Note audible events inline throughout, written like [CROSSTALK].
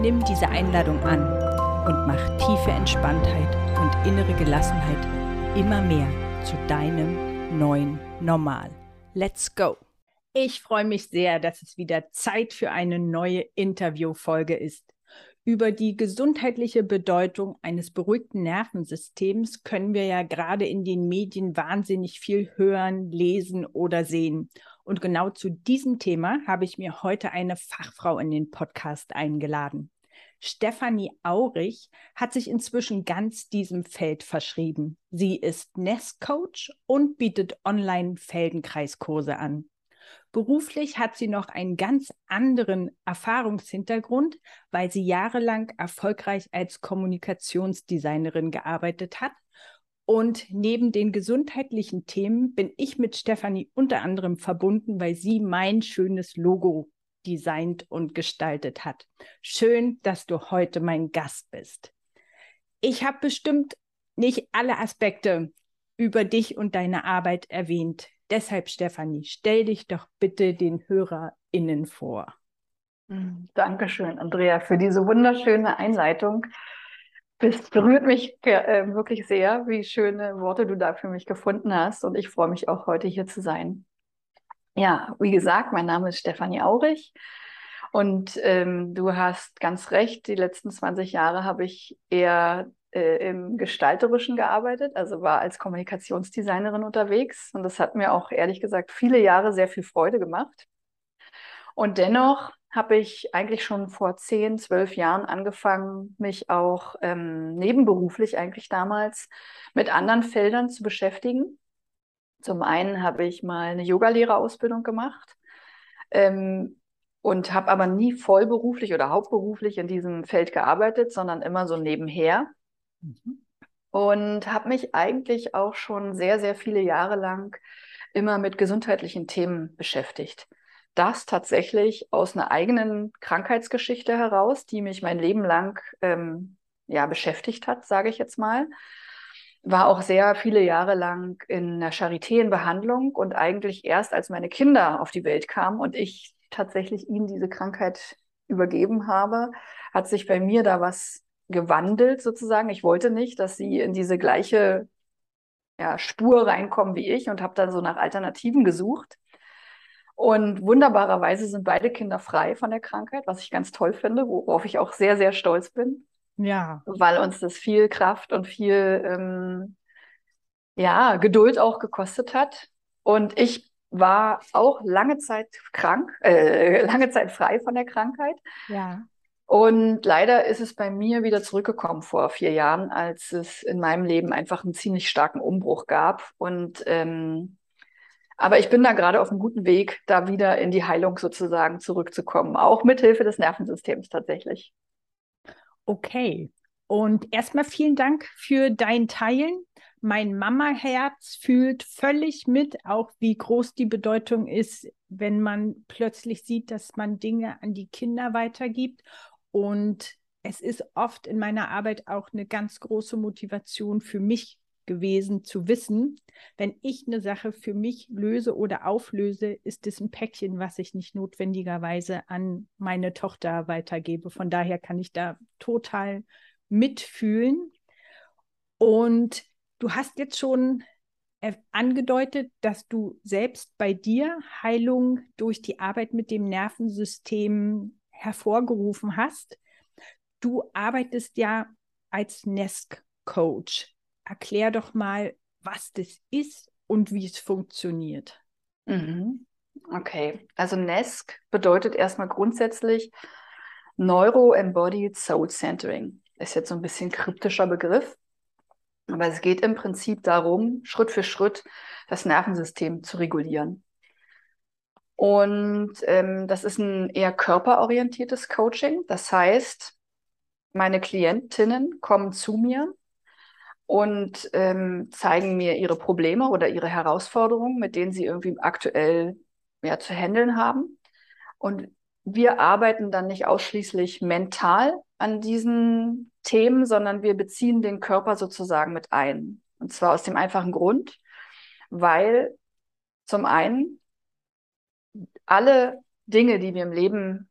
Nimm diese Einladung an und mach tiefe Entspanntheit und innere Gelassenheit immer mehr zu deinem neuen Normal. Let's go! Ich freue mich sehr, dass es wieder Zeit für eine neue Interviewfolge ist. Über die gesundheitliche Bedeutung eines beruhigten Nervensystems können wir ja gerade in den Medien wahnsinnig viel hören, lesen oder sehen. Und genau zu diesem Thema habe ich mir heute eine Fachfrau in den Podcast eingeladen. Stefanie Aurich hat sich inzwischen ganz diesem Feld verschrieben. Sie ist Nest-Coach und bietet Online-Feldenkreiskurse an. Beruflich hat sie noch einen ganz anderen Erfahrungshintergrund, weil sie jahrelang erfolgreich als Kommunikationsdesignerin gearbeitet hat und neben den gesundheitlichen Themen bin ich mit Stefanie unter anderem verbunden, weil sie mein schönes Logo designt und gestaltet hat. Schön, dass du heute mein Gast bist. Ich habe bestimmt nicht alle Aspekte über dich und deine Arbeit erwähnt. Deshalb, Stefanie, stell dich doch bitte den HörerInnen vor. Dankeschön, Andrea, für diese wunderschöne Einleitung. Das berührt mich äh, wirklich sehr, wie schöne Worte du da für mich gefunden hast. Und ich freue mich auch, heute hier zu sein. Ja, wie gesagt, mein Name ist Stefanie Aurich. Und ähm, du hast ganz recht, die letzten 20 Jahre habe ich eher äh, im Gestalterischen gearbeitet, also war als Kommunikationsdesignerin unterwegs. Und das hat mir auch ehrlich gesagt viele Jahre sehr viel Freude gemacht. Und dennoch habe ich eigentlich schon vor zehn, zwölf Jahren angefangen, mich auch ähm, nebenberuflich eigentlich damals mit anderen Feldern zu beschäftigen. Zum einen habe ich mal eine Yogalehrerausbildung gemacht ähm, und habe aber nie vollberuflich oder hauptberuflich in diesem Feld gearbeitet, sondern immer so nebenher. Mhm. Und habe mich eigentlich auch schon sehr, sehr viele Jahre lang immer mit gesundheitlichen Themen beschäftigt das tatsächlich aus einer eigenen Krankheitsgeschichte heraus, die mich mein Leben lang ähm, ja, beschäftigt hat, sage ich jetzt mal. War auch sehr viele Jahre lang in der Charité in Behandlung und eigentlich erst als meine Kinder auf die Welt kamen und ich tatsächlich ihnen diese Krankheit übergeben habe, hat sich bei mir da was gewandelt sozusagen. Ich wollte nicht, dass sie in diese gleiche ja, Spur reinkommen wie ich und habe dann so nach Alternativen gesucht und wunderbarerweise sind beide Kinder frei von der Krankheit, was ich ganz toll finde, worauf ich auch sehr, sehr stolz bin. Ja. Weil uns das viel Kraft und viel ähm, ja, Geduld auch gekostet hat. Und ich war auch lange Zeit krank, äh, [LAUGHS] lange Zeit frei von der Krankheit. Ja. Und leider ist es bei mir wieder zurückgekommen vor vier Jahren, als es in meinem Leben einfach einen ziemlich starken Umbruch gab. Und ähm, aber ich bin da gerade auf einem guten Weg, da wieder in die Heilung sozusagen zurückzukommen, auch mit Hilfe des Nervensystems tatsächlich. Okay. Und erstmal vielen Dank für dein Teilen. Mein Mama-Herz fühlt völlig mit, auch wie groß die Bedeutung ist, wenn man plötzlich sieht, dass man Dinge an die Kinder weitergibt. Und es ist oft in meiner Arbeit auch eine ganz große Motivation für mich gewesen zu wissen, wenn ich eine Sache für mich löse oder auflöse, ist es ein Päckchen, was ich nicht notwendigerweise an meine Tochter weitergebe. Von daher kann ich da total mitfühlen. Und du hast jetzt schon angedeutet, dass du selbst bei dir Heilung durch die Arbeit mit dem Nervensystem hervorgerufen hast. Du arbeitest ja als Nest-Coach erklär doch mal, was das ist und wie es funktioniert. Mhm. Okay, also NESC bedeutet erstmal grundsätzlich Neuro-Embodied Soul Centering. Ist jetzt so ein bisschen kryptischer Begriff, aber es geht im Prinzip darum, Schritt für Schritt das Nervensystem zu regulieren. Und ähm, das ist ein eher körperorientiertes Coaching. Das heißt, meine Klientinnen kommen zu mir und ähm, zeigen mir ihre Probleme oder ihre Herausforderungen, mit denen sie irgendwie aktuell ja, zu handeln haben. Und wir arbeiten dann nicht ausschließlich mental an diesen Themen, sondern wir beziehen den Körper sozusagen mit ein. Und zwar aus dem einfachen Grund, weil zum einen alle Dinge, die wir im Leben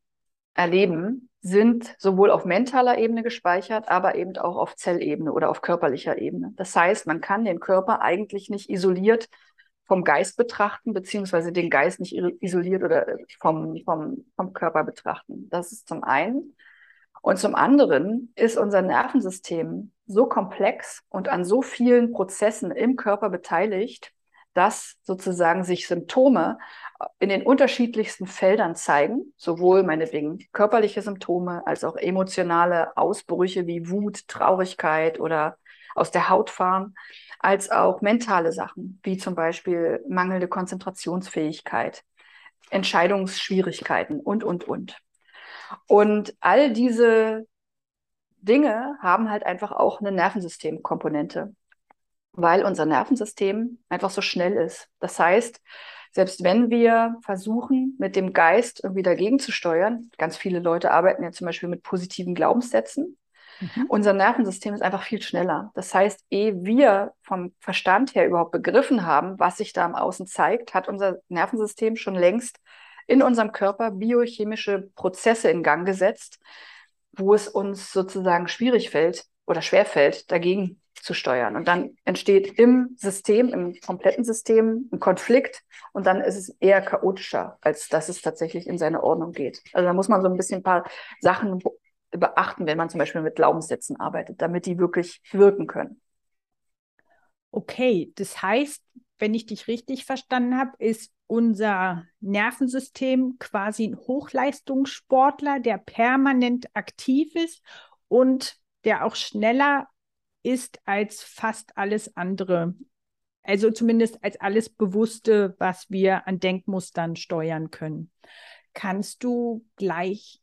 erleben, sind sowohl auf mentaler Ebene gespeichert, aber eben auch auf Zellebene oder auf körperlicher Ebene. Das heißt, man kann den Körper eigentlich nicht isoliert vom Geist betrachten, beziehungsweise den Geist nicht isoliert oder vom, vom, vom Körper betrachten. Das ist zum einen. Und zum anderen ist unser Nervensystem so komplex und an so vielen Prozessen im Körper beteiligt, dass sozusagen sich Symptome in den unterschiedlichsten Feldern zeigen, sowohl meinetwegen körperliche Symptome als auch emotionale Ausbrüche wie Wut, Traurigkeit oder aus der Haut fahren, als auch mentale Sachen, wie zum Beispiel mangelnde Konzentrationsfähigkeit, Entscheidungsschwierigkeiten und, und, und. Und all diese Dinge haben halt einfach auch eine Nervensystemkomponente weil unser Nervensystem einfach so schnell ist. Das heißt, selbst wenn wir versuchen, mit dem Geist irgendwie dagegen zu steuern, ganz viele Leute arbeiten ja zum Beispiel mit positiven Glaubenssätzen, mhm. unser Nervensystem ist einfach viel schneller. Das heißt, ehe wir vom Verstand her überhaupt begriffen haben, was sich da im Außen zeigt, hat unser Nervensystem schon längst in unserem Körper biochemische Prozesse in Gang gesetzt, wo es uns sozusagen schwierig fällt oder schwer fällt, dagegen zu steuern. Und dann entsteht im System, im kompletten System ein Konflikt und dann ist es eher chaotischer, als dass es tatsächlich in seine Ordnung geht. Also da muss man so ein bisschen ein paar Sachen beachten, wenn man zum Beispiel mit Glaubenssätzen arbeitet, damit die wirklich wirken können. Okay, das heißt, wenn ich dich richtig verstanden habe, ist unser Nervensystem quasi ein Hochleistungssportler, der permanent aktiv ist und der auch schneller ist als fast alles andere. Also zumindest als alles Bewusste, was wir an Denkmustern steuern können. Kannst du gleich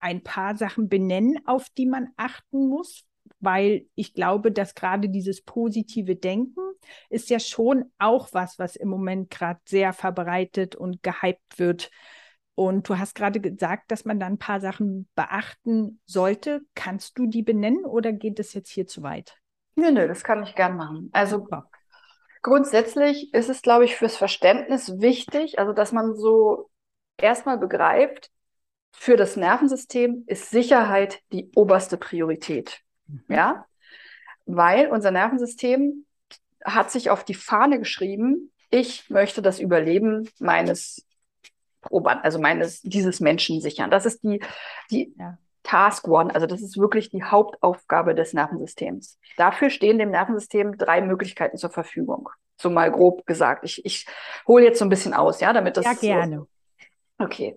ein paar Sachen benennen, auf die man achten muss? Weil ich glaube, dass gerade dieses positive Denken ist ja schon auch was, was im Moment gerade sehr verbreitet und gehypt wird. Und du hast gerade gesagt, dass man da ein paar Sachen beachten sollte. Kannst du die benennen oder geht es jetzt hier zu weit? Nö, nö, das kann ich gern machen. Also grundsätzlich ist es, glaube ich, fürs Verständnis wichtig, also dass man so erstmal begreift, für das Nervensystem ist Sicherheit die oberste Priorität. Mhm. Ja, weil unser Nervensystem hat sich auf die Fahne geschrieben, ich möchte das Überleben meines Proband, also meines, dieses Menschen sichern. Das ist die, die ja. Task One, also das ist wirklich die Hauptaufgabe des Nervensystems. Dafür stehen dem Nervensystem drei Möglichkeiten zur Verfügung. So mal grob gesagt. Ich, ich hole jetzt so ein bisschen aus, ja, damit das. Ja, gerne. So okay.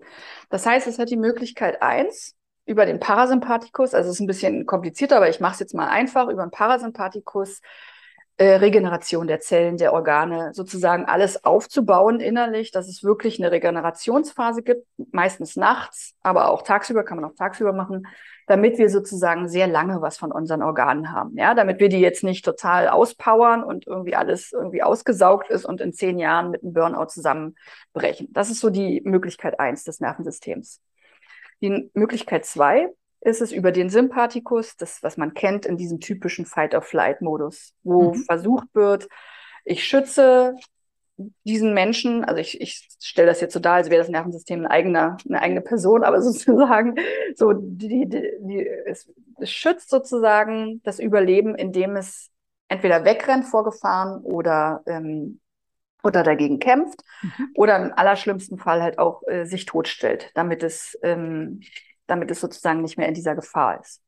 Das heißt, es hat die Möglichkeit eins, über den Parasympathikus, also es ist ein bisschen komplizierter, aber ich mache es jetzt mal einfach, über den Parasympathikus äh, Regeneration der Zellen, der Organe, sozusagen alles aufzubauen innerlich, dass es wirklich eine Regenerationsphase gibt, meistens nachts, aber auch tagsüber, kann man auch tagsüber machen, damit wir sozusagen sehr lange was von unseren Organen haben, ja, damit wir die jetzt nicht total auspowern und irgendwie alles irgendwie ausgesaugt ist und in zehn Jahren mit einem Burnout zusammenbrechen. Das ist so die Möglichkeit eins des Nervensystems. Die Möglichkeit zwei ist es über den Sympathikus, das, was man kennt in diesem typischen Fight-of-Flight-Modus, wo mhm. versucht wird, ich schütze diesen Menschen, also ich, ich stelle das jetzt so dar, als wäre das Nervensystem ein eigener, eine eigene Person, aber [LAUGHS] sozusagen so die, die, die, es, es schützt sozusagen das Überleben, indem es entweder wegrennt vor Gefahren oder ähm, oder dagegen kämpft mhm. oder im allerschlimmsten Fall halt auch äh, sich totstellt, damit es ähm, damit es sozusagen nicht mehr in dieser Gefahr ist.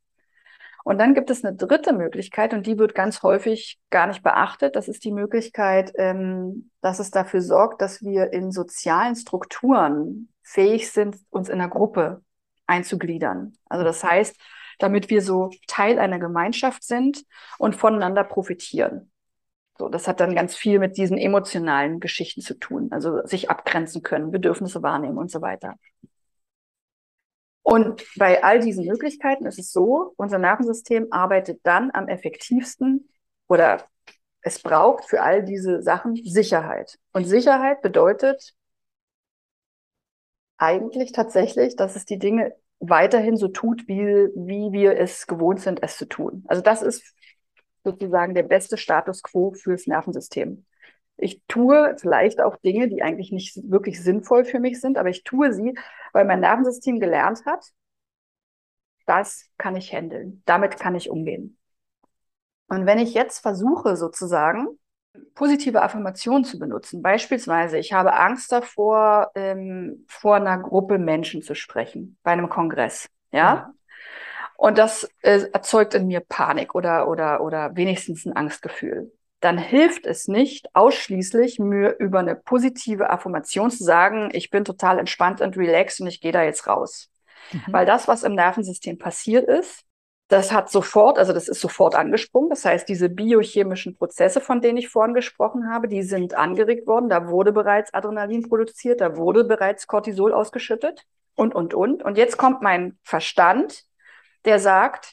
Und dann gibt es eine dritte Möglichkeit und die wird ganz häufig gar nicht beachtet. Das ist die Möglichkeit, ähm, dass es dafür sorgt, dass wir in sozialen Strukturen fähig sind, uns in einer Gruppe einzugliedern. Also das heißt, damit wir so Teil einer Gemeinschaft sind und voneinander profitieren. So, das hat dann ganz viel mit diesen emotionalen Geschichten zu tun, also sich abgrenzen können, Bedürfnisse wahrnehmen und so weiter. Und bei all diesen Möglichkeiten ist es so, unser Nervensystem arbeitet dann am effektivsten oder es braucht für all diese Sachen Sicherheit. Und Sicherheit bedeutet eigentlich tatsächlich, dass es die Dinge weiterhin so tut, wie, wie wir es gewohnt sind, es zu tun. Also das ist sozusagen der beste Status quo fürs Nervensystem. Ich tue vielleicht auch Dinge, die eigentlich nicht wirklich sinnvoll für mich sind, aber ich tue sie, weil mein Nervensystem gelernt hat, das kann ich handeln, damit kann ich umgehen. Und wenn ich jetzt versuche, sozusagen positive Affirmationen zu benutzen, beispielsweise, ich habe Angst davor, ähm, vor einer Gruppe Menschen zu sprechen, bei einem Kongress, ja. ja. Und das äh, erzeugt in mir Panik oder, oder, oder wenigstens ein Angstgefühl. Dann hilft es nicht, ausschließlich mir über eine positive Affirmation zu sagen, ich bin total entspannt und relaxed und ich gehe da jetzt raus. Mhm. Weil das, was im Nervensystem passiert ist, das hat sofort, also das ist sofort angesprungen. Das heißt, diese biochemischen Prozesse, von denen ich vorhin gesprochen habe, die sind angeregt worden. Da wurde bereits Adrenalin produziert, da wurde bereits Cortisol ausgeschüttet und, und, und. Und jetzt kommt mein Verstand, der sagt,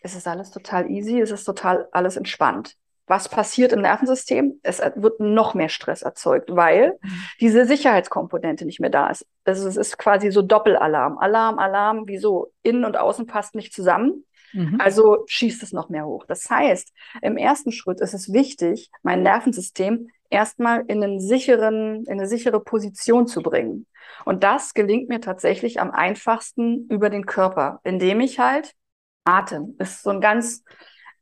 es ist alles total easy, es ist total alles entspannt was passiert im Nervensystem? Es wird noch mehr Stress erzeugt, weil diese Sicherheitskomponente nicht mehr da ist. Also es ist quasi so Doppelalarm. Alarm, Alarm, wieso? Innen und außen passt nicht zusammen. Mhm. Also schießt es noch mehr hoch. Das heißt, im ersten Schritt ist es wichtig, mein Nervensystem erstmal in einen sicheren, in eine sichere Position zu bringen. Und das gelingt mir tatsächlich am einfachsten über den Körper, indem ich halt Atem ist so ein ganz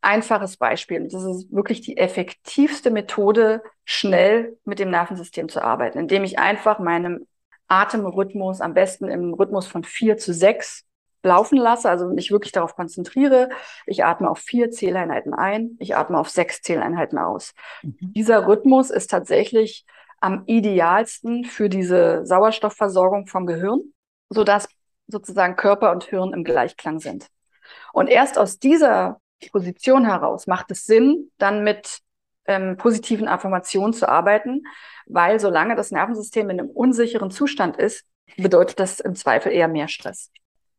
einfaches Beispiel. Das ist wirklich die effektivste Methode, schnell mit dem Nervensystem zu arbeiten, indem ich einfach meinem Atemrhythmus am besten im Rhythmus von vier zu sechs laufen lasse, also mich wirklich darauf konzentriere. Ich atme auf vier Zähleinheiten ein, ich atme auf sechs Zähleinheiten aus. Mhm. Dieser Rhythmus ist tatsächlich am idealsten für diese Sauerstoffversorgung vom Gehirn, sodass sozusagen Körper und Hirn im Gleichklang sind. Und erst aus dieser Position heraus macht es Sinn, dann mit ähm, positiven Affirmationen zu arbeiten, weil solange das Nervensystem in einem unsicheren Zustand ist, bedeutet das im Zweifel eher mehr Stress.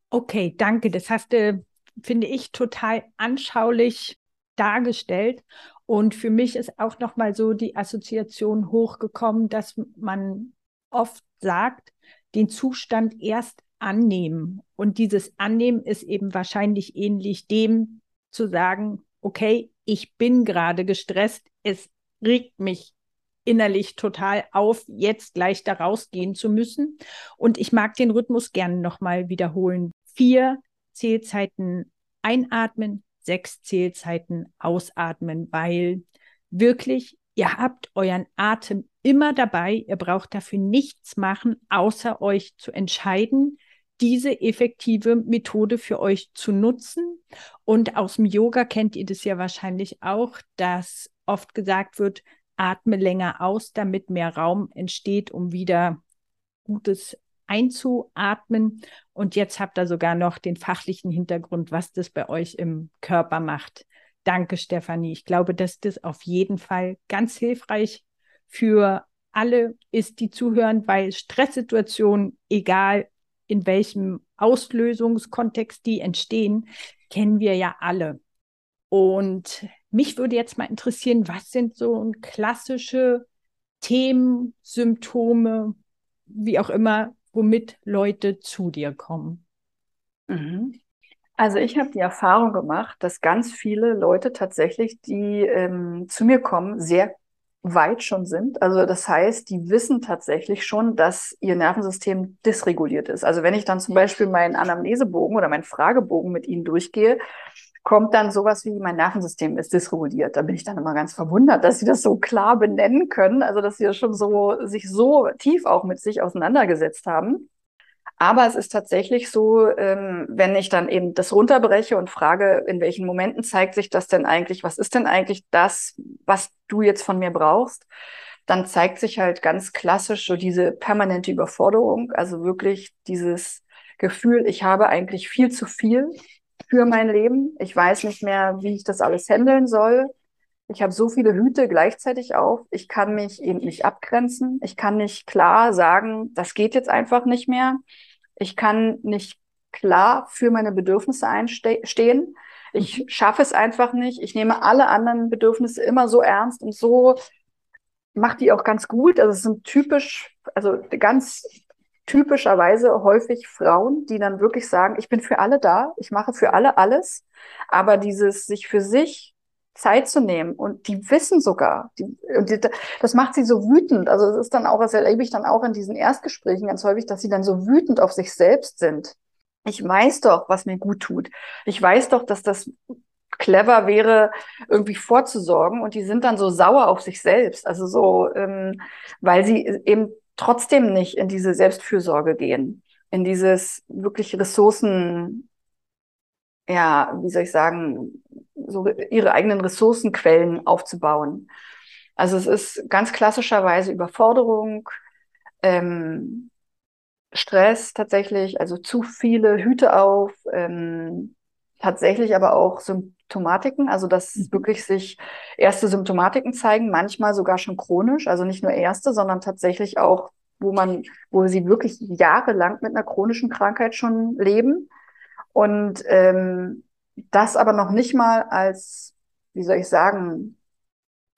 Okay, danke. Das hast du, finde ich, total anschaulich dargestellt. Und für mich ist auch nochmal so die Assoziation hochgekommen, dass man oft sagt, den Zustand erst annehmen. Und dieses Annehmen ist eben wahrscheinlich ähnlich dem, zu sagen, okay, ich bin gerade gestresst, es regt mich innerlich total auf, jetzt gleich da rausgehen zu müssen. Und ich mag den Rhythmus gerne nochmal wiederholen. Vier Zählzeiten einatmen, sechs Zählzeiten ausatmen, weil wirklich, ihr habt euren Atem immer dabei. Ihr braucht dafür nichts machen, außer euch zu entscheiden, diese effektive Methode für euch zu nutzen. Und aus dem Yoga kennt ihr das ja wahrscheinlich auch, dass oft gesagt wird, atme länger aus, damit mehr Raum entsteht, um wieder Gutes einzuatmen. Und jetzt habt ihr sogar noch den fachlichen Hintergrund, was das bei euch im Körper macht. Danke, Stefanie. Ich glaube, dass das auf jeden Fall ganz hilfreich für alle ist, die zuhören, weil Stresssituationen, egal in welchem Auslösungskontext die entstehen, kennen wir ja alle. Und mich würde jetzt mal interessieren, was sind so klassische Themen, Symptome, wie auch immer, womit Leute zu dir kommen? Mhm. Also ich habe die Erfahrung gemacht, dass ganz viele Leute tatsächlich, die ähm, zu mir kommen, sehr weit schon sind. Also das heißt, die wissen tatsächlich schon, dass ihr Nervensystem dysreguliert ist. Also wenn ich dann zum Beispiel meinen Anamnesebogen oder meinen Fragebogen mit ihnen durchgehe, kommt dann sowas wie mein Nervensystem ist dysreguliert. Da bin ich dann immer ganz verwundert, dass sie das so klar benennen können. Also dass sie schon so sich so tief auch mit sich auseinandergesetzt haben. Aber es ist tatsächlich so, ähm, wenn ich dann eben das runterbreche und frage, in welchen Momenten zeigt sich das denn eigentlich, was ist denn eigentlich das, was du jetzt von mir brauchst, dann zeigt sich halt ganz klassisch so diese permanente Überforderung, also wirklich dieses Gefühl, ich habe eigentlich viel zu viel für mein Leben. Ich weiß nicht mehr, wie ich das alles handeln soll. Ich habe so viele Hüte gleichzeitig auf. Ich kann mich eben nicht abgrenzen. Ich kann nicht klar sagen, das geht jetzt einfach nicht mehr. Ich kann nicht klar für meine Bedürfnisse einstehen. Ich mhm. schaffe es einfach nicht. Ich nehme alle anderen Bedürfnisse immer so ernst und so mache die auch ganz gut. Also es sind typisch, also ganz typischerweise häufig Frauen, die dann wirklich sagen, ich bin für alle da, ich mache für alle alles, aber dieses sich für sich Zeit zu nehmen und die wissen sogar, die, die, das macht sie so wütend. Also es ist dann auch, das erlebe ich dann auch in diesen Erstgesprächen ganz häufig, dass sie dann so wütend auf sich selbst sind. Ich weiß doch, was mir gut tut. Ich weiß doch, dass das clever wäre, irgendwie vorzusorgen und die sind dann so sauer auf sich selbst. Also so, ähm, weil sie eben trotzdem nicht in diese Selbstfürsorge gehen, in dieses wirklich Ressourcen, ja, wie soll ich sagen, so ihre eigenen Ressourcenquellen aufzubauen. Also es ist ganz klassischerweise Überforderung, ähm, Stress tatsächlich, also zu viele Hüte auf, ähm, tatsächlich aber auch Symptomatiken, also dass mhm. wirklich sich erste Symptomatiken zeigen, manchmal sogar schon chronisch, also nicht nur erste, sondern tatsächlich auch, wo man, wo sie wirklich jahrelang mit einer chronischen Krankheit schon leben. Und ähm, das aber noch nicht mal als, wie soll ich sagen,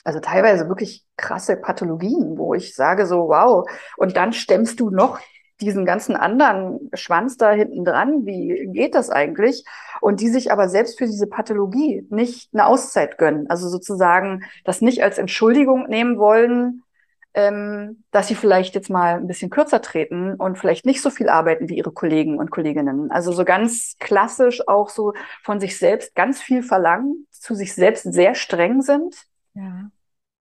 also teilweise wirklich krasse Pathologien, wo ich sage so, wow, und dann stemmst du noch diesen ganzen anderen Schwanz da hinten dran, wie geht das eigentlich? Und die sich aber selbst für diese Pathologie nicht eine Auszeit gönnen. Also sozusagen das nicht als Entschuldigung nehmen wollen, ähm, dass sie vielleicht jetzt mal ein bisschen kürzer treten und vielleicht nicht so viel arbeiten wie ihre Kollegen und Kolleginnen. Also so ganz klassisch auch so von sich selbst ganz viel verlangen, zu sich selbst sehr streng sind. Ja.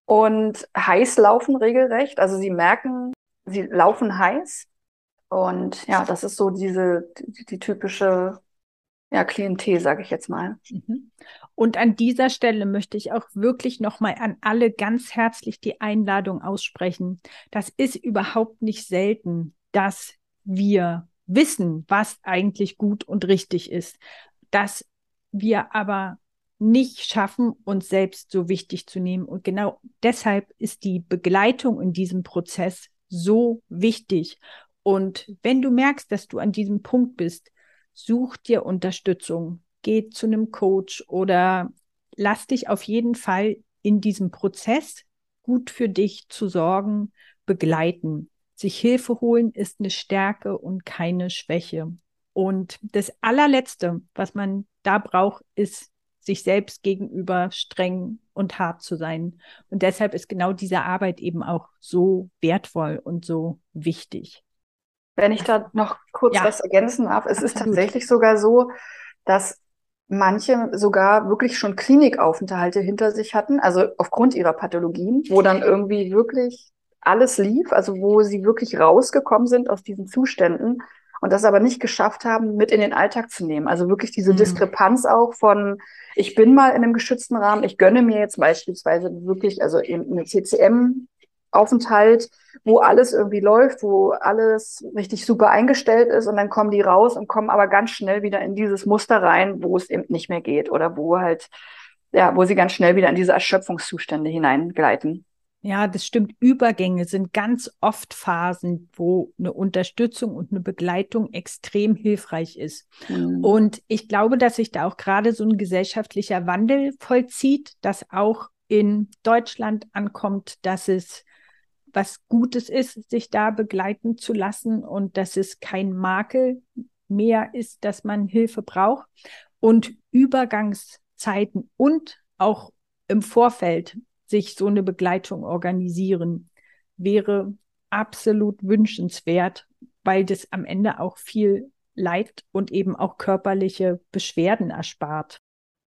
Und heiß laufen regelrecht. Also sie merken, sie laufen heiß. Und ja, das ist so diese, die, die typische ja, Klientel, sage ich jetzt mal. Mhm. Und an dieser Stelle möchte ich auch wirklich nochmal an alle ganz herzlich die Einladung aussprechen. Das ist überhaupt nicht selten, dass wir wissen, was eigentlich gut und richtig ist, dass wir aber nicht schaffen, uns selbst so wichtig zu nehmen. Und genau deshalb ist die Begleitung in diesem Prozess so wichtig. Und wenn du merkst, dass du an diesem Punkt bist, such dir Unterstützung, geh zu einem Coach oder lass dich auf jeden Fall in diesem Prozess gut für dich zu sorgen, begleiten. Sich Hilfe holen ist eine Stärke und keine Schwäche. Und das allerletzte, was man da braucht, ist sich selbst gegenüber streng und hart zu sein. Und deshalb ist genau diese Arbeit eben auch so wertvoll und so wichtig. Wenn ich da noch kurz ja. was ergänzen darf, es Absolut. ist tatsächlich sogar so, dass manche sogar wirklich schon Klinikaufenthalte hinter sich hatten, also aufgrund ihrer Pathologien, wo dann irgendwie wirklich alles lief, also wo sie wirklich rausgekommen sind aus diesen Zuständen und das aber nicht geschafft haben, mit in den Alltag zu nehmen. Also wirklich diese mhm. Diskrepanz auch von, ich bin mal in einem geschützten Rahmen, ich gönne mir jetzt beispielsweise wirklich, also eben eine CCM Aufenthalt, wo alles irgendwie läuft, wo alles richtig super eingestellt ist und dann kommen die raus und kommen aber ganz schnell wieder in dieses Muster rein, wo es eben nicht mehr geht oder wo halt, ja, wo sie ganz schnell wieder in diese Erschöpfungszustände hineingleiten. Ja, das stimmt. Übergänge sind ganz oft Phasen, wo eine Unterstützung und eine Begleitung extrem hilfreich ist. Mhm. Und ich glaube, dass sich da auch gerade so ein gesellschaftlicher Wandel vollzieht, dass auch in Deutschland ankommt, dass es was Gutes ist, sich da begleiten zu lassen und dass es kein Makel mehr ist, dass man Hilfe braucht und Übergangszeiten und auch im Vorfeld sich so eine Begleitung organisieren, wäre absolut wünschenswert, weil das am Ende auch viel Leid und eben auch körperliche Beschwerden erspart.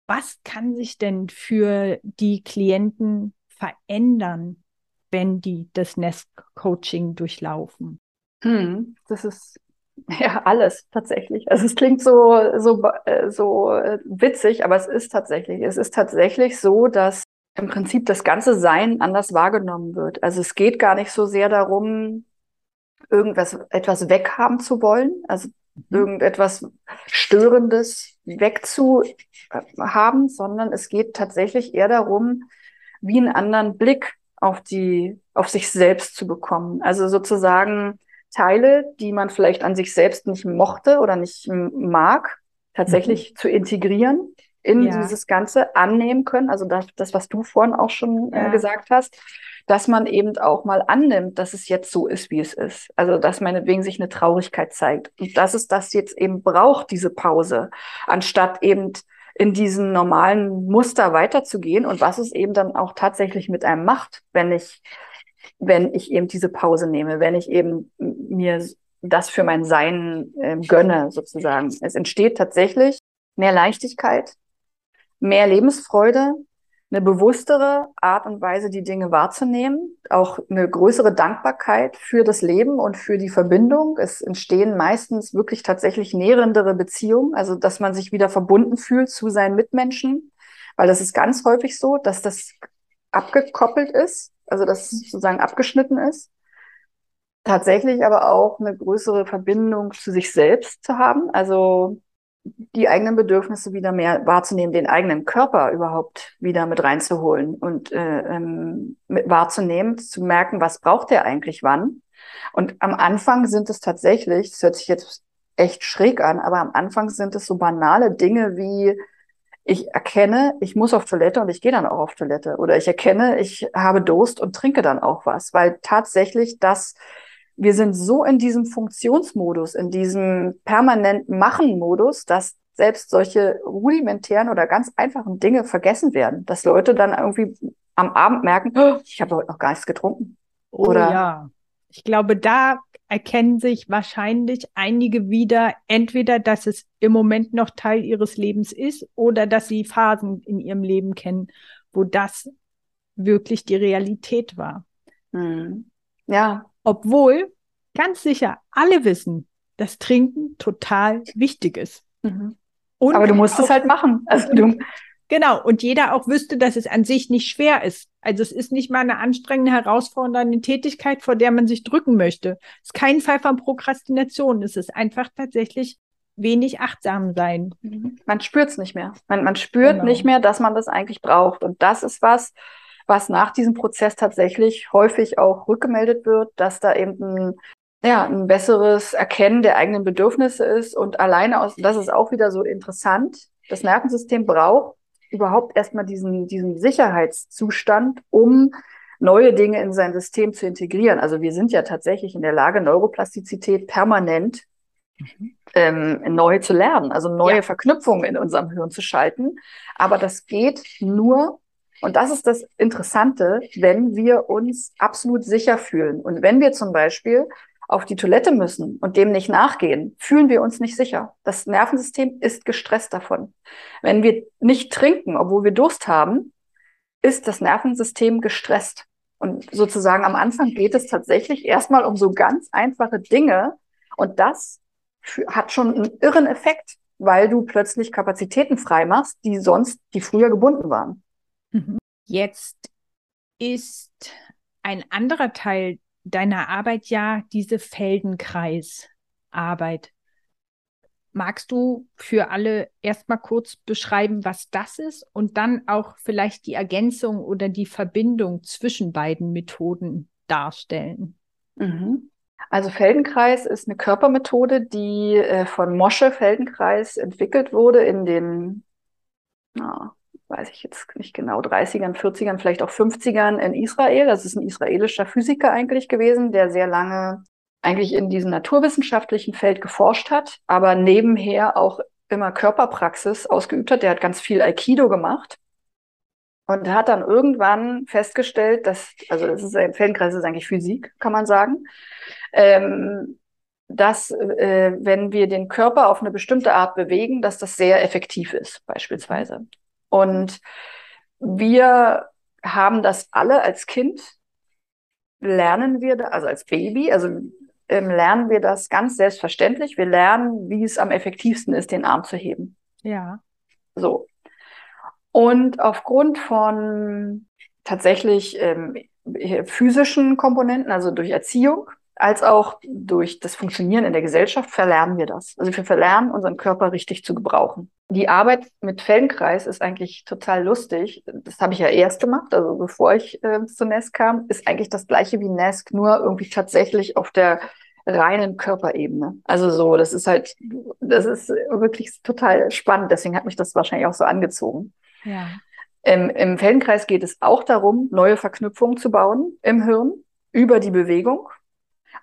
Was kann sich denn für die Klienten verändern, wenn die das Nest-Coaching durchlaufen? Hm, das ist [LAUGHS] ja alles tatsächlich. Also es klingt so, so, äh, so äh, witzig, aber es ist tatsächlich. Es ist tatsächlich so, dass im Prinzip das ganze Sein anders wahrgenommen wird. Also es geht gar nicht so sehr darum, irgendwas etwas weghaben zu wollen, also mhm. irgendetwas Störendes wegzuhaben, sondern es geht tatsächlich eher darum, wie einen anderen Blick auf die, auf sich selbst zu bekommen. Also sozusagen Teile, die man vielleicht an sich selbst nicht mochte oder nicht mag, tatsächlich mhm. zu integrieren in ja. dieses Ganze annehmen können. Also das, das was du vorhin auch schon äh, ja. äh, gesagt hast, dass man eben auch mal annimmt, dass es jetzt so ist, wie es ist. Also dass meinetwegen sich eine Traurigkeit zeigt. Und dass es das jetzt eben braucht, diese Pause, anstatt eben in diesem normalen Muster weiterzugehen und was es eben dann auch tatsächlich mit einem macht, wenn ich, wenn ich eben diese Pause nehme, wenn ich eben mir das für mein Sein äh, gönne, sozusagen. Es entsteht tatsächlich mehr Leichtigkeit, mehr Lebensfreude, eine bewusstere Art und Weise, die Dinge wahrzunehmen, auch eine größere Dankbarkeit für das Leben und für die Verbindung. Es entstehen meistens wirklich tatsächlich nährendere Beziehungen, also dass man sich wieder verbunden fühlt zu seinen Mitmenschen, weil das ist ganz häufig so, dass das abgekoppelt ist, also dass sozusagen abgeschnitten ist. Tatsächlich aber auch eine größere Verbindung zu sich selbst zu haben, also die eigenen Bedürfnisse wieder mehr wahrzunehmen, den eigenen Körper überhaupt wieder mit reinzuholen und äh, ähm, mit wahrzunehmen, zu merken, was braucht der eigentlich wann. Und am Anfang sind es tatsächlich, das hört sich jetzt echt schräg an, aber am Anfang sind es so banale Dinge wie, ich erkenne, ich muss auf Toilette und ich gehe dann auch auf Toilette. Oder ich erkenne, ich habe Durst und trinke dann auch was, weil tatsächlich das wir sind so in diesem Funktionsmodus, in diesem permanenten Machen-Modus, dass selbst solche rudimentären oder ganz einfachen Dinge vergessen werden, dass Leute dann irgendwie am Abend merken, oh, ich habe heute noch gar nichts getrunken. Oh, oder ja. Ich glaube, da erkennen sich wahrscheinlich einige wieder, entweder, dass es im Moment noch Teil ihres Lebens ist oder dass sie Phasen in ihrem Leben kennen, wo das wirklich die Realität war. Hm. Ja, obwohl ganz sicher alle wissen, dass Trinken total wichtig ist. Mhm. Aber du musst es halt machen. Also du Genau, und jeder auch wüsste, dass es an sich nicht schwer ist. Also es ist nicht mal eine anstrengende, herausfordernde Tätigkeit, vor der man sich drücken möchte. Es ist kein Fall von Prokrastination. Es ist einfach tatsächlich wenig achtsam sein. Mhm. Man spürt es nicht mehr. Man, man spürt genau. nicht mehr, dass man das eigentlich braucht. Und das ist was, was nach diesem Prozess tatsächlich häufig auch rückgemeldet wird, dass da eben ein, ja, ein besseres Erkennen der eigenen Bedürfnisse ist und alleine aus, das ist auch wieder so interessant, das Nervensystem braucht überhaupt erstmal diesen, diesen Sicherheitszustand, um neue Dinge in sein System zu integrieren. Also wir sind ja tatsächlich in der Lage, Neuroplastizität permanent mhm. ähm, neu zu lernen, also neue ja. Verknüpfungen in unserem Hirn zu schalten. Aber das geht nur, und das ist das Interessante, wenn wir uns absolut sicher fühlen. Und wenn wir zum Beispiel auf die Toilette müssen und dem nicht nachgehen, fühlen wir uns nicht sicher. Das Nervensystem ist gestresst davon. Wenn wir nicht trinken, obwohl wir Durst haben, ist das Nervensystem gestresst. Und sozusagen am Anfang geht es tatsächlich erstmal um so ganz einfache Dinge. Und das hat schon einen irren Effekt, weil du plötzlich Kapazitäten frei machst, die sonst, die früher gebunden waren. Mhm. Jetzt ist ein anderer Teil deiner Arbeit ja diese Feldenkreisarbeit. Magst du für alle erstmal kurz beschreiben, was das ist und dann auch vielleicht die Ergänzung oder die Verbindung zwischen beiden Methoden darstellen? Mhm. Also Feldenkreis ist eine Körpermethode, die äh, von Mosche Feldenkreis entwickelt wurde in den weiß ich jetzt nicht genau, 30ern, 40ern, vielleicht auch 50ern in Israel. Das ist ein israelischer Physiker eigentlich gewesen, der sehr lange eigentlich in diesem naturwissenschaftlichen Feld geforscht hat, aber nebenher auch immer Körperpraxis ausgeübt hat. Der hat ganz viel Aikido gemacht und hat dann irgendwann festgestellt, dass, also das ist ein Feldenkreis ist eigentlich Physik, kann man sagen, ähm, dass äh, wenn wir den Körper auf eine bestimmte Art bewegen, dass das sehr effektiv ist, beispielsweise. Und wir haben das alle als Kind, lernen wir, also als Baby, also ähm, lernen wir das ganz selbstverständlich. Wir lernen, wie es am effektivsten ist, den Arm zu heben. Ja. So. Und aufgrund von tatsächlich ähm, physischen Komponenten, also durch Erziehung, als auch durch das Funktionieren in der Gesellschaft verlernen wir das. Also wir verlernen unseren Körper richtig zu gebrauchen. Die Arbeit mit Feldenkreis ist eigentlich total lustig. Das habe ich ja erst gemacht, also bevor ich äh, zu Nest kam, ist eigentlich das gleiche wie Nest, nur irgendwie tatsächlich auf der reinen Körperebene. Also so, das ist halt, das ist wirklich total spannend. Deswegen hat mich das wahrscheinlich auch so angezogen. Ja. Im, Im Feldenkreis geht es auch darum, neue Verknüpfungen zu bauen im Hirn über die Bewegung.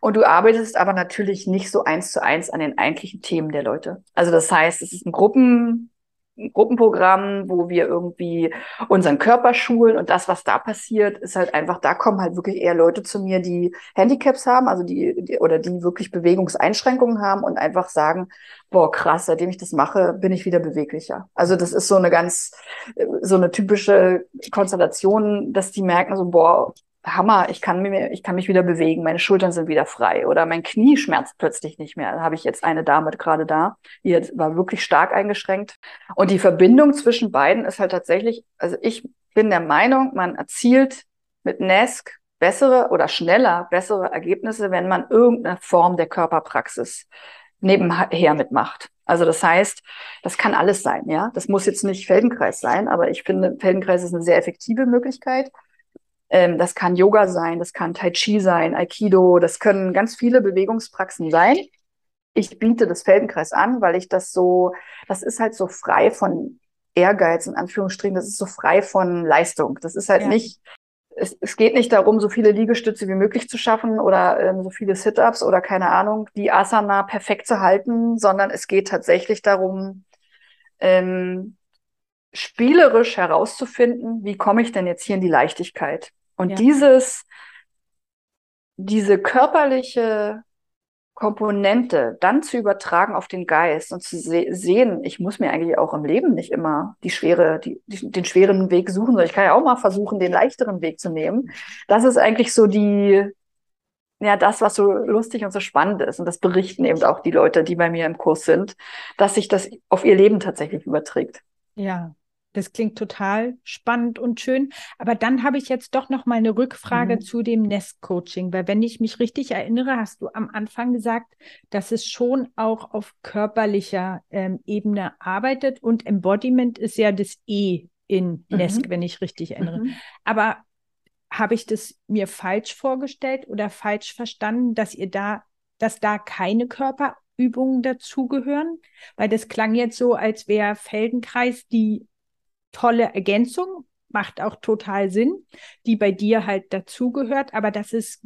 Und du arbeitest aber natürlich nicht so eins zu eins an den eigentlichen Themen der Leute. Also das heißt, es ist ein Gruppen, Gruppenprogramm, wo wir irgendwie unseren Körper schulen und das, was da passiert, ist halt einfach, da kommen halt wirklich eher Leute zu mir, die Handicaps haben, also die, die oder die wirklich Bewegungseinschränkungen haben und einfach sagen, boah, krass, seitdem ich das mache, bin ich wieder beweglicher. Also das ist so eine ganz, so eine typische Konstellation, dass die merken so, boah, Hammer, ich kann, mir, ich kann mich wieder bewegen, meine Schultern sind wieder frei oder mein Knie schmerzt plötzlich nicht mehr. Da habe ich jetzt eine Dame gerade da, die war wirklich stark eingeschränkt. Und die Verbindung zwischen beiden ist halt tatsächlich, also ich bin der Meinung, man erzielt mit NESC bessere oder schneller bessere Ergebnisse, wenn man irgendeine Form der Körperpraxis nebenher mitmacht. Also das heißt, das kann alles sein, ja. Das muss jetzt nicht Feldenkreis sein, aber ich finde, Feldenkreis ist eine sehr effektive Möglichkeit. Ähm, das kann Yoga sein, das kann Tai Chi sein, Aikido, das können ganz viele Bewegungspraxen sein. Ich biete das Feldenkreis an, weil ich das so, das ist halt so frei von Ehrgeiz, in Anführungsstrichen, das ist so frei von Leistung. Das ist halt ja. nicht, es, es geht nicht darum, so viele Liegestütze wie möglich zu schaffen oder ähm, so viele Sit-ups oder keine Ahnung, die Asana perfekt zu halten, sondern es geht tatsächlich darum, ähm, spielerisch herauszufinden, wie komme ich denn jetzt hier in die Leichtigkeit? Und ja. dieses, diese körperliche Komponente dann zu übertragen auf den Geist und zu se sehen, ich muss mir eigentlich auch im Leben nicht immer die schwere, die, die, den schweren Weg suchen, sondern ich kann ja auch mal versuchen, den leichteren Weg zu nehmen. Das ist eigentlich so die, ja, das, was so lustig und so spannend ist. Und das berichten eben auch die Leute, die bei mir im Kurs sind, dass sich das auf ihr Leben tatsächlich überträgt. Ja, das klingt total spannend und schön. Aber dann habe ich jetzt doch noch mal eine Rückfrage mhm. zu dem Nest-Coaching, weil wenn ich mich richtig erinnere, hast du am Anfang gesagt, dass es schon auch auf körperlicher ähm, Ebene arbeitet und Embodiment ist ja das E in mhm. Nest, wenn ich richtig erinnere. Mhm. Aber habe ich das mir falsch vorgestellt oder falsch verstanden, dass ihr da, dass da keine Körperübungen dazugehören? Weil das klang jetzt so, als wäre Feldenkreis die tolle Ergänzung, macht auch total Sinn, die bei dir halt dazugehört, aber dass es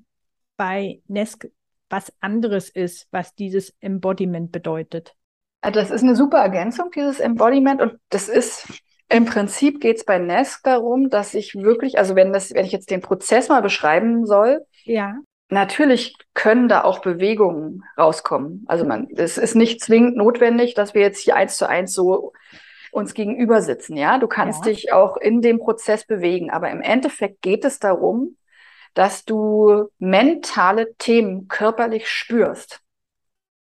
bei Nesk was anderes ist, was dieses Embodiment bedeutet. Das ist eine super Ergänzung, dieses Embodiment. Und das ist im Prinzip geht es bei Nesk darum, dass ich wirklich, also wenn das, wenn ich jetzt den Prozess mal beschreiben soll, ja. Natürlich können da auch Bewegungen rauskommen. Also man, es ist nicht zwingend notwendig, dass wir jetzt hier eins zu eins so uns gegenüber sitzen, ja. Du kannst ja. dich auch in dem Prozess bewegen, aber im Endeffekt geht es darum, dass du mentale Themen körperlich spürst.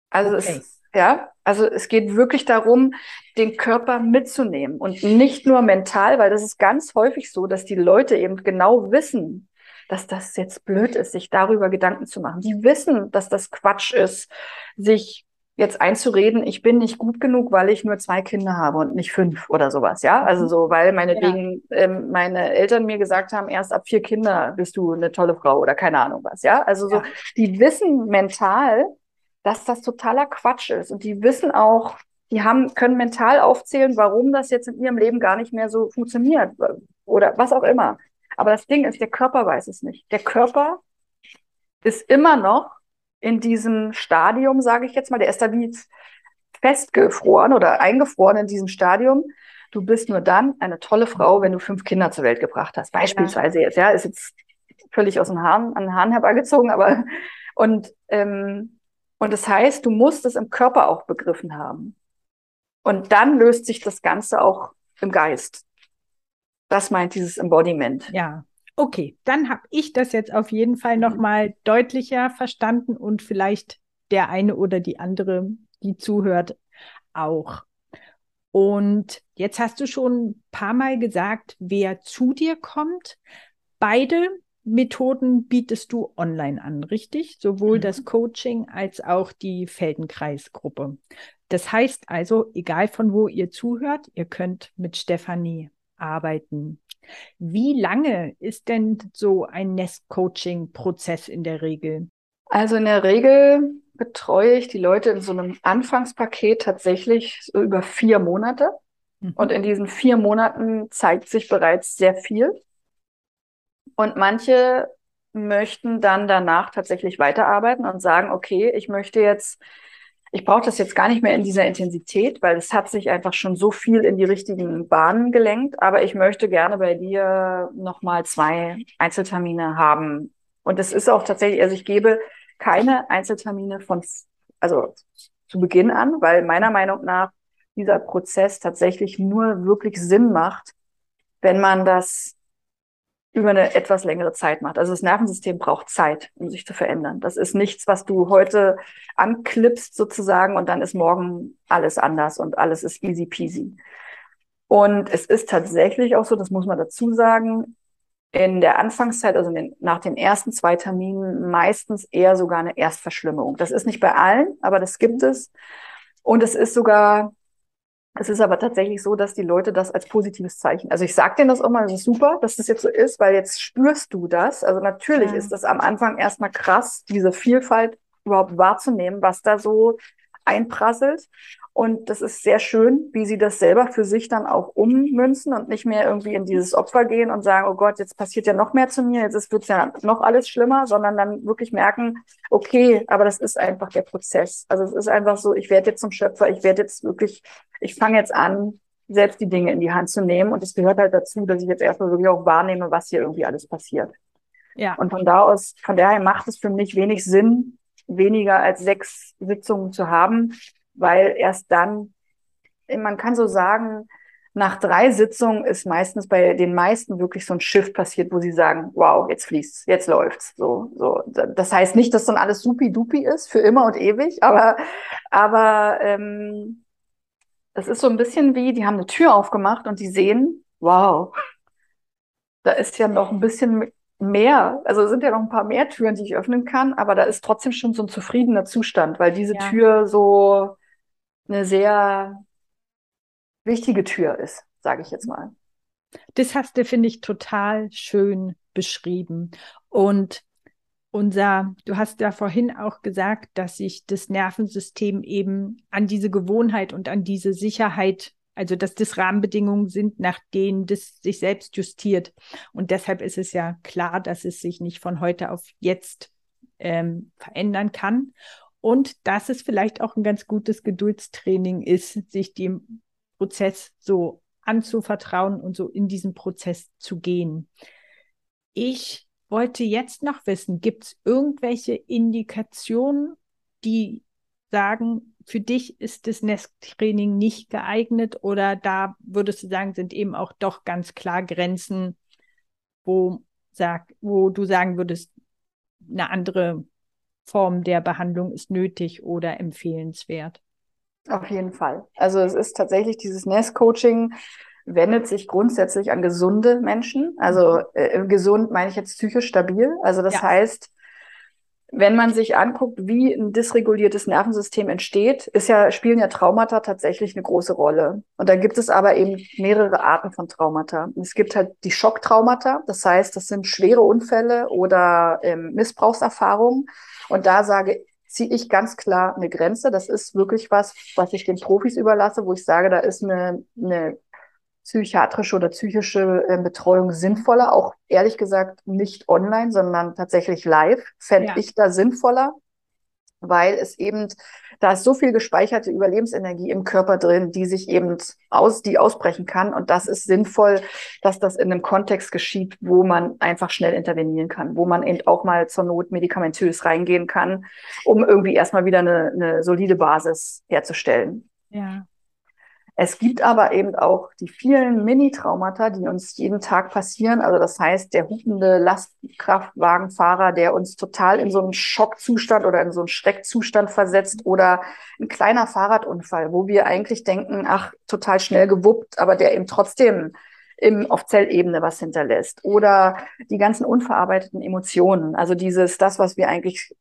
Also okay. es, ja, also es geht wirklich darum, den Körper mitzunehmen und nicht nur mental, weil das ist ganz häufig so, dass die Leute eben genau wissen, dass das jetzt blöd ist, sich darüber Gedanken zu machen. Die wissen, dass das Quatsch ist, sich jetzt einzureden, ich bin nicht gut genug, weil ich nur zwei Kinder habe und nicht fünf oder sowas, ja. Also so, weil meinetwegen ja. ähm, meine Eltern mir gesagt haben, erst ab vier Kinder bist du eine tolle Frau oder keine Ahnung was, ja. Also so, ja. die wissen mental, dass das totaler Quatsch ist und die wissen auch, die haben, können mental aufzählen, warum das jetzt in ihrem Leben gar nicht mehr so funktioniert oder was auch immer. Aber das Ding ist, der Körper weiß es nicht. Der Körper ist immer noch in diesem Stadium, sage ich jetzt mal, der ist da wie festgefroren oder eingefroren in diesem Stadium. Du bist nur dann eine tolle Frau, wenn du fünf Kinder zur Welt gebracht hast. Beispielsweise jetzt, ja, ist jetzt völlig aus den Haaren, an den Haaren herbeigezogen, aber und ähm, und das heißt, du musst es im Körper auch begriffen haben. Und dann löst sich das Ganze auch im Geist. Das meint dieses Embodiment. Ja. Okay, dann habe ich das jetzt auf jeden Fall nochmal deutlicher verstanden und vielleicht der eine oder die andere, die zuhört, auch. Und jetzt hast du schon ein paar Mal gesagt, wer zu dir kommt. Beide Methoden bietest du online an, richtig? Sowohl mhm. das Coaching als auch die Feldenkreisgruppe. Das heißt also, egal von wo ihr zuhört, ihr könnt mit Stefanie arbeiten. Wie lange ist denn so ein Nest-Coaching-Prozess in der Regel? Also in der Regel betreue ich die Leute in so einem Anfangspaket tatsächlich so über vier Monate. Mhm. Und in diesen vier Monaten zeigt sich bereits sehr viel. Und manche möchten dann danach tatsächlich weiterarbeiten und sagen, okay, ich möchte jetzt, ich brauche das jetzt gar nicht mehr in dieser Intensität, weil es hat sich einfach schon so viel in die richtigen Bahnen gelenkt, aber ich möchte gerne bei dir nochmal zwei Einzeltermine haben. Und es ist auch tatsächlich, also ich gebe keine Einzeltermine von, also zu Beginn an, weil meiner Meinung nach dieser Prozess tatsächlich nur wirklich Sinn macht, wenn man das über eine etwas längere Zeit macht. Also das Nervensystem braucht Zeit, um sich zu verändern. Das ist nichts, was du heute anklippst sozusagen und dann ist morgen alles anders und alles ist easy peasy. Und es ist tatsächlich auch so, das muss man dazu sagen, in der Anfangszeit, also den, nach den ersten zwei Terminen, meistens eher sogar eine Erstverschlimmerung. Das ist nicht bei allen, aber das gibt es. Und es ist sogar es ist aber tatsächlich so, dass die Leute das als positives Zeichen. Also ich sage denen das auch mal, das ist super, dass das jetzt so ist, weil jetzt spürst du das. Also natürlich ja. ist das am Anfang erstmal krass, diese Vielfalt überhaupt wahrzunehmen, was da so einprasselt. Und das ist sehr schön, wie sie das selber für sich dann auch ummünzen und nicht mehr irgendwie in dieses Opfer gehen und sagen, oh Gott, jetzt passiert ja noch mehr zu mir, jetzt wird es ja noch alles schlimmer, sondern dann wirklich merken, okay, aber das ist einfach der Prozess. Also es ist einfach so, ich werde jetzt zum Schöpfer, ich werde jetzt wirklich, ich fange jetzt an, selbst die Dinge in die Hand zu nehmen. Und es gehört halt dazu, dass ich jetzt erstmal wirklich auch wahrnehme, was hier irgendwie alles passiert. Ja. Und von da aus, von daher macht es für mich wenig Sinn, weniger als sechs Sitzungen zu haben, weil erst dann, man kann so sagen, nach drei Sitzungen ist meistens bei den meisten wirklich so ein Shift passiert, wo sie sagen, wow, jetzt fließt's, jetzt läuft's. So, so. Das heißt nicht, dass dann alles supi-dupi ist, für immer und ewig, aber, aber ähm, das ist so ein bisschen wie, die haben eine Tür aufgemacht und die sehen, wow, da ist ja noch ein bisschen mehr, also sind ja noch ein paar mehr Türen, die ich öffnen kann, aber da ist trotzdem schon so ein zufriedener Zustand, weil diese ja. Tür so eine sehr wichtige Tür ist, sage ich jetzt mal. Das hast du, finde ich, total schön beschrieben. Und unser, du hast ja vorhin auch gesagt, dass sich das Nervensystem eben an diese Gewohnheit und an diese Sicherheit, also dass das Rahmenbedingungen sind, nach denen das sich selbst justiert. Und deshalb ist es ja klar, dass es sich nicht von heute auf jetzt ähm, verändern kann und dass es vielleicht auch ein ganz gutes Geduldstraining ist, sich dem Prozess so anzuvertrauen und so in diesen Prozess zu gehen. Ich wollte jetzt noch wissen, gibt es irgendwelche Indikationen, die sagen, für dich ist das Nesttraining nicht geeignet oder da würdest du sagen, sind eben auch doch ganz klar Grenzen, wo, sag, wo du sagen würdest, eine andere Form der Behandlung ist nötig oder empfehlenswert? Auf jeden Fall. Also es ist tatsächlich dieses Nest-Coaching wendet sich grundsätzlich an gesunde Menschen. Also mhm. äh, gesund meine ich jetzt psychisch stabil. Also das ja. heißt, wenn man sich anguckt, wie ein dysreguliertes Nervensystem entsteht, ist ja, spielen ja Traumata tatsächlich eine große Rolle. Und da gibt es aber eben mehrere Arten von Traumata. Es gibt halt die Schocktraumata, das heißt, das sind schwere Unfälle oder ähm, Missbrauchserfahrungen. Und da sage ziehe ich ganz klar eine Grenze. Das ist wirklich was, was ich den Profis überlasse, wo ich sage, da ist eine, eine psychiatrische oder psychische äh, Betreuung sinnvoller. Auch ehrlich gesagt nicht online, sondern tatsächlich live, fände ja. ich da sinnvoller, weil es eben da ist so viel gespeicherte Überlebensenergie im Körper drin, die sich eben aus, die ausbrechen kann. Und das ist sinnvoll, dass das in einem Kontext geschieht, wo man einfach schnell intervenieren kann, wo man eben auch mal zur Not medikamentös reingehen kann, um irgendwie erstmal wieder eine, eine solide Basis herzustellen. Ja. Es gibt aber eben auch die vielen Mini-Traumata, die uns jeden Tag passieren. Also das heißt, der hupende Lastkraftwagenfahrer, der uns total in so einen Schockzustand oder in so einen Schreckzustand versetzt oder ein kleiner Fahrradunfall, wo wir eigentlich denken, ach, total schnell gewuppt, aber der eben trotzdem im, auf Zellebene was hinterlässt. Oder die ganzen unverarbeiteten Emotionen. Also dieses, das, was wir eigentlich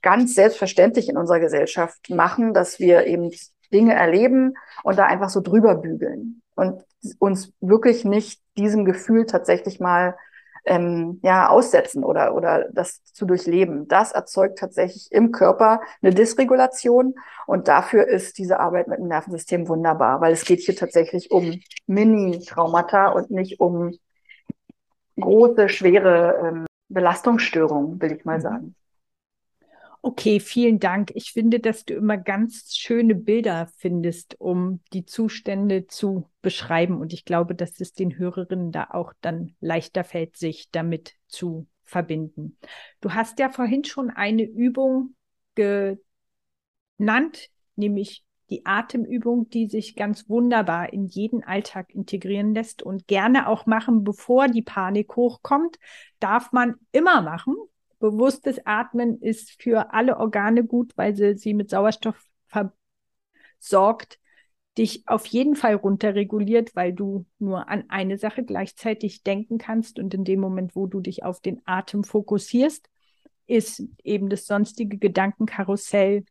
ganz selbstverständlich in unserer Gesellschaft machen, dass wir eben Dinge erleben und da einfach so drüber bügeln und uns wirklich nicht diesem Gefühl tatsächlich mal ähm, ja, aussetzen oder, oder das zu durchleben. Das erzeugt tatsächlich im Körper eine Dysregulation und dafür ist diese Arbeit mit dem Nervensystem wunderbar, weil es geht hier tatsächlich um Mini-Traumata und nicht um große, schwere ähm, Belastungsstörungen, will ich mal mhm. sagen. Okay, vielen Dank. Ich finde, dass du immer ganz schöne Bilder findest, um die Zustände zu beschreiben. Und ich glaube, dass es den Hörerinnen da auch dann leichter fällt, sich damit zu verbinden. Du hast ja vorhin schon eine Übung genannt, nämlich die Atemübung, die sich ganz wunderbar in jeden Alltag integrieren lässt und gerne auch machen, bevor die Panik hochkommt, darf man immer machen. Bewusstes Atmen ist für alle Organe gut, weil sie sie mit Sauerstoff versorgt, dich auf jeden Fall runterreguliert, weil du nur an eine Sache gleichzeitig denken kannst und in dem Moment, wo du dich auf den Atem fokussierst, ist eben das sonstige Gedankenkarussell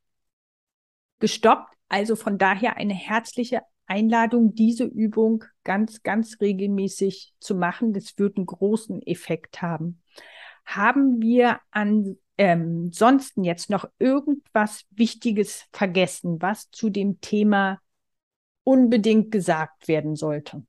gestoppt. Also von daher eine herzliche Einladung, diese Übung ganz, ganz regelmäßig zu machen. Das wird einen großen Effekt haben. Haben wir ansonsten ähm, jetzt noch irgendwas Wichtiges vergessen, was zu dem Thema unbedingt gesagt werden sollte?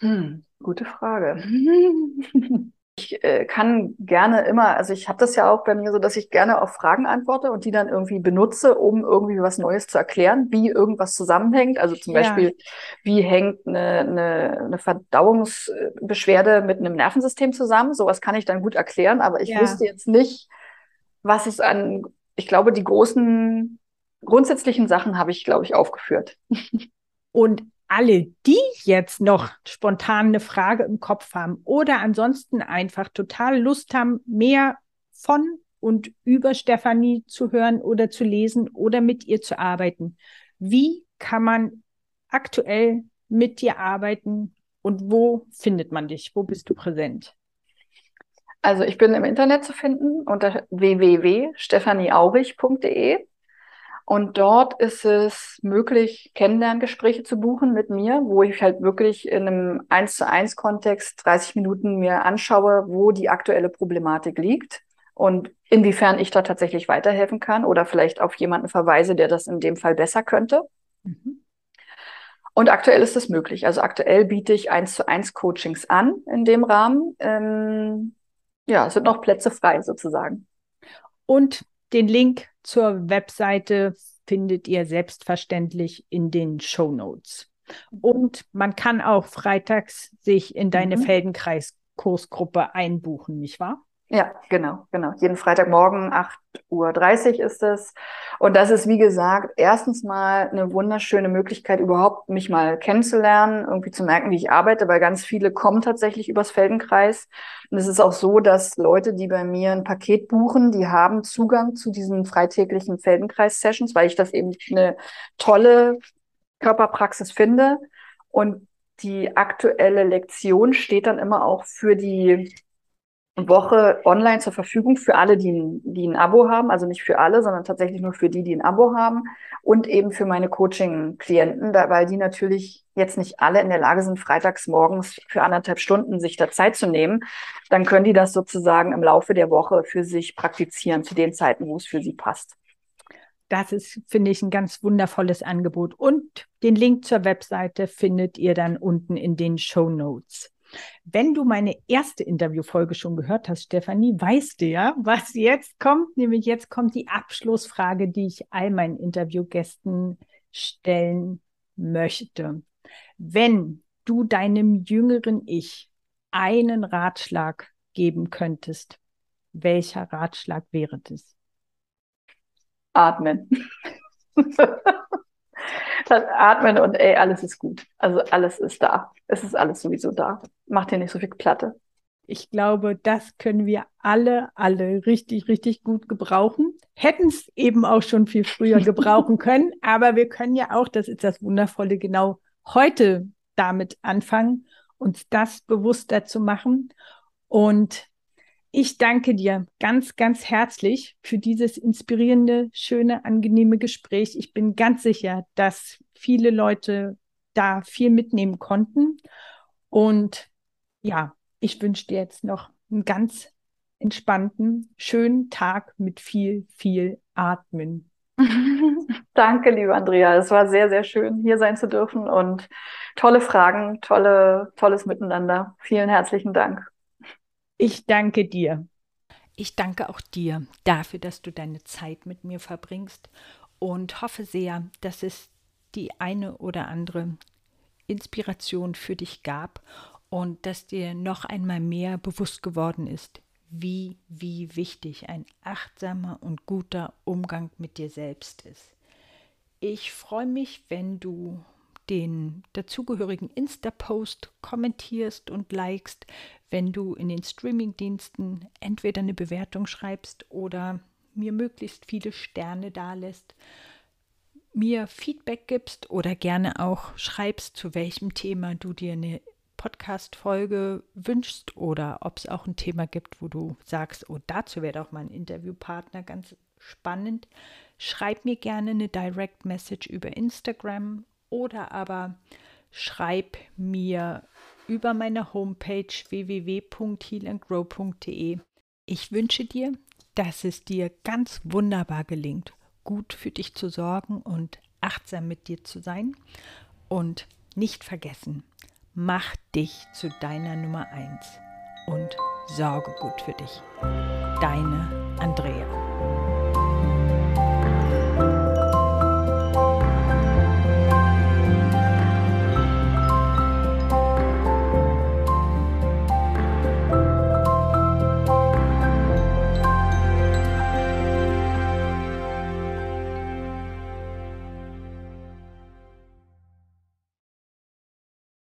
Hm, gute Frage. [LAUGHS] Ich äh, kann gerne immer, also ich habe das ja auch bei mir so, dass ich gerne auf Fragen antworte und die dann irgendwie benutze, um irgendwie was Neues zu erklären, wie irgendwas zusammenhängt. Also zum ja. Beispiel, wie hängt eine, eine, eine Verdauungsbeschwerde mit einem Nervensystem zusammen? Sowas kann ich dann gut erklären, aber ich ja. wüsste jetzt nicht, was es an, ich glaube, die großen grundsätzlichen Sachen habe ich, glaube ich, aufgeführt. Und alle, die jetzt noch spontan eine Frage im Kopf haben oder ansonsten einfach total Lust haben, mehr von und über Stefanie zu hören oder zu lesen oder mit ihr zu arbeiten, wie kann man aktuell mit dir arbeiten und wo findet man dich? Wo bist du präsent? Also ich bin im Internet zu finden unter www.stefanieaurich.de und dort ist es möglich, Kennenlerngespräche zu buchen mit mir, wo ich halt wirklich in einem 1 zu 1 Kontext 30 Minuten mir anschaue, wo die aktuelle Problematik liegt und inwiefern ich da tatsächlich weiterhelfen kann oder vielleicht auf jemanden verweise, der das in dem Fall besser könnte. Mhm. Und aktuell ist das möglich. Also aktuell biete ich 1 zu 1 Coachings an in dem Rahmen. Ähm, ja, es sind noch Plätze frei sozusagen. Und den Link zur Webseite findet ihr selbstverständlich in den Show Notes. Und man kann auch freitags sich in deine mhm. Feldenkreis-Kursgruppe einbuchen, nicht wahr? Ja, genau, genau. Jeden Freitagmorgen 8.30 Uhr ist es. Und das ist, wie gesagt, erstens mal eine wunderschöne Möglichkeit, überhaupt mich mal kennenzulernen, irgendwie zu merken, wie ich arbeite, weil ganz viele kommen tatsächlich übers Feldenkreis. Und es ist auch so, dass Leute, die bei mir ein Paket buchen, die haben Zugang zu diesen freitäglichen Feldenkreis-Sessions, weil ich das eben eine tolle Körperpraxis finde. Und die aktuelle Lektion steht dann immer auch für die Woche online zur Verfügung für alle, die ein, die ein Abo haben, also nicht für alle, sondern tatsächlich nur für die, die ein Abo haben und eben für meine Coaching-Klienten, weil die natürlich jetzt nicht alle in der Lage sind, freitags morgens für anderthalb Stunden sich da Zeit zu nehmen, dann können die das sozusagen im Laufe der Woche für sich praktizieren, zu den Zeiten, wo es für sie passt. Das ist, finde ich, ein ganz wundervolles Angebot. Und den Link zur Webseite findet ihr dann unten in den Show Notes. Wenn du meine erste Interviewfolge schon gehört hast, Stefanie, weißt du ja, was jetzt kommt. Nämlich jetzt kommt die Abschlussfrage, die ich all meinen Interviewgästen stellen möchte. Wenn du deinem jüngeren Ich einen Ratschlag geben könntest, welcher Ratschlag wäre das? Atmen. [LAUGHS] Dann atmen und ey, alles ist gut. Also alles ist da. Es ist alles sowieso da. Macht dir nicht so viel Platte. Ich glaube, das können wir alle, alle richtig, richtig gut gebrauchen. Hätten es eben auch schon viel früher [LAUGHS] gebrauchen können, aber wir können ja auch, das ist das Wundervolle, genau heute damit anfangen, uns das bewusster zu machen. Und ich danke dir ganz, ganz herzlich für dieses inspirierende, schöne, angenehme Gespräch. Ich bin ganz sicher, dass viele Leute da viel mitnehmen konnten. Und ja, ich wünsche dir jetzt noch einen ganz entspannten, schönen Tag mit viel, viel Atmen. [LAUGHS] Danke, liebe Andrea. Es war sehr, sehr schön, hier sein zu dürfen und tolle Fragen, tolle, tolles Miteinander. Vielen herzlichen Dank. Ich danke dir. Ich danke auch dir dafür, dass du deine Zeit mit mir verbringst und hoffe sehr, dass es die eine oder andere Inspiration für dich gab und dass dir noch einmal mehr bewusst geworden ist, wie, wie wichtig ein achtsamer und guter Umgang mit dir selbst ist. Ich freue mich, wenn du den dazugehörigen Insta-Post kommentierst und likest, wenn du in den Streaming-Diensten entweder eine Bewertung schreibst oder mir möglichst viele Sterne dalässt, mir Feedback gibst oder gerne auch schreibst, zu welchem Thema du dir eine Podcast-Folge wünschst oder ob es auch ein Thema gibt, wo du sagst, oh, dazu wäre doch mein Interviewpartner ganz spannend. Schreib mir gerne eine Direct Message über Instagram oder aber schreib mir über meine Homepage www.healandgrow.de. Ich wünsche dir, dass es dir ganz wunderbar gelingt, gut für dich zu sorgen und achtsam mit dir zu sein. Und nicht vergessen, mach dich zu deiner Nummer 1 und sorge gut für dich. Deine Andrea.